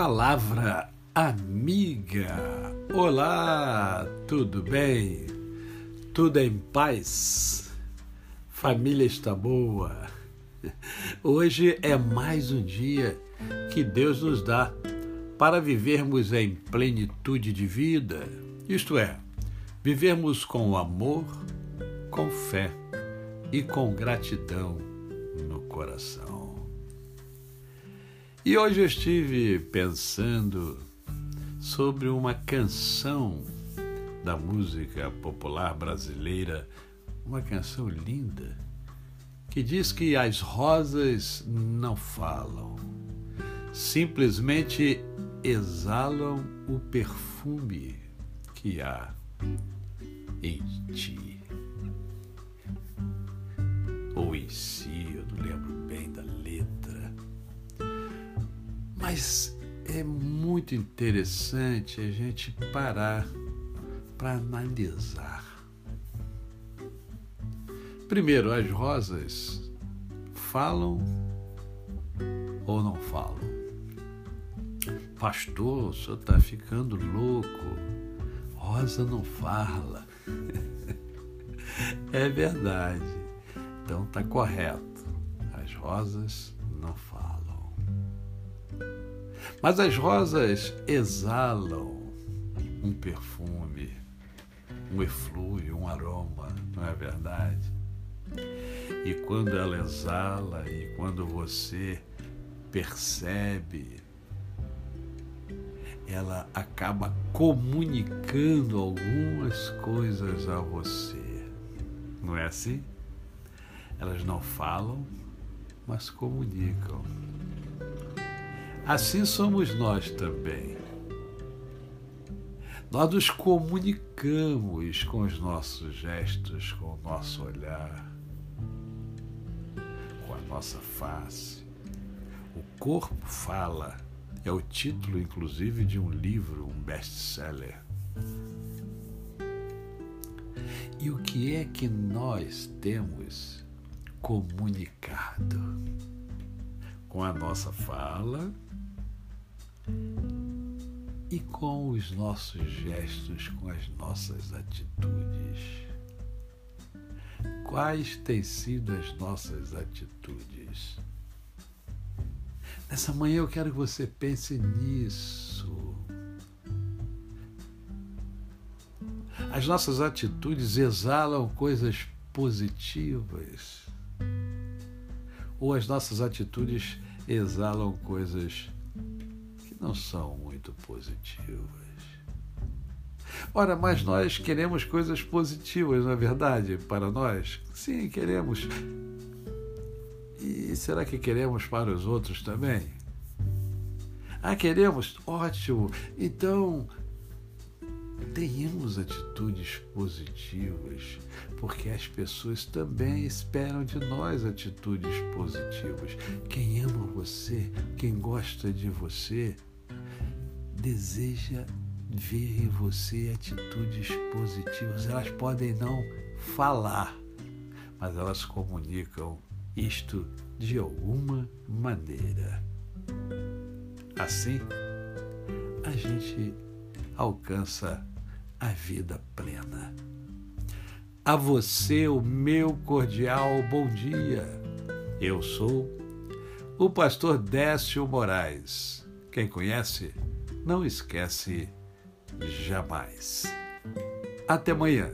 Palavra amiga. Olá, tudo bem? Tudo em paz? Família está boa? Hoje é mais um dia que Deus nos dá para vivermos em plenitude de vida, isto é, vivermos com amor, com fé e com gratidão no coração. E hoje eu estive pensando sobre uma canção da música popular brasileira, uma canção linda, que diz que as rosas não falam, simplesmente exalam o perfume que há em ti. Ou em si, eu não lembro bem da letra mas é muito interessante a gente parar para analisar. Primeiro, as rosas falam ou não falam? Pastor, o senhor está ficando louco. Rosa não fala. é verdade. Então está correto. As rosas não falam. Mas as rosas exalam um perfume, um eflúvio, um aroma, não é verdade? E quando ela exala e quando você percebe, ela acaba comunicando algumas coisas a você. Não é assim? Elas não falam, mas comunicam. Assim somos nós também. Nós nos comunicamos com os nossos gestos, com o nosso olhar, com a nossa face. O corpo fala. É o título, inclusive, de um livro, um best-seller. E o que é que nós temos comunicado? Com a nossa fala, e com os nossos gestos, com as nossas atitudes. Quais têm sido as nossas atitudes? Nessa manhã eu quero que você pense nisso. As nossas atitudes exalam coisas positivas ou as nossas atitudes exalam coisas não são muito positivas. Ora, mas nós queremos coisas positivas, não é verdade? Para nós? Sim, queremos. E será que queremos para os outros também? Ah, queremos? Ótimo! Então, tenhamos atitudes positivas, porque as pessoas também esperam de nós atitudes positivas. Quem ama você, quem gosta de você, deseja ver em você atitudes positivas. Elas podem não falar, mas elas comunicam isto de alguma maneira. Assim, a gente alcança a vida plena. A você, o meu cordial bom dia. Eu sou o pastor Décio Moraes. Quem conhece, não esquece jamais. Até amanhã.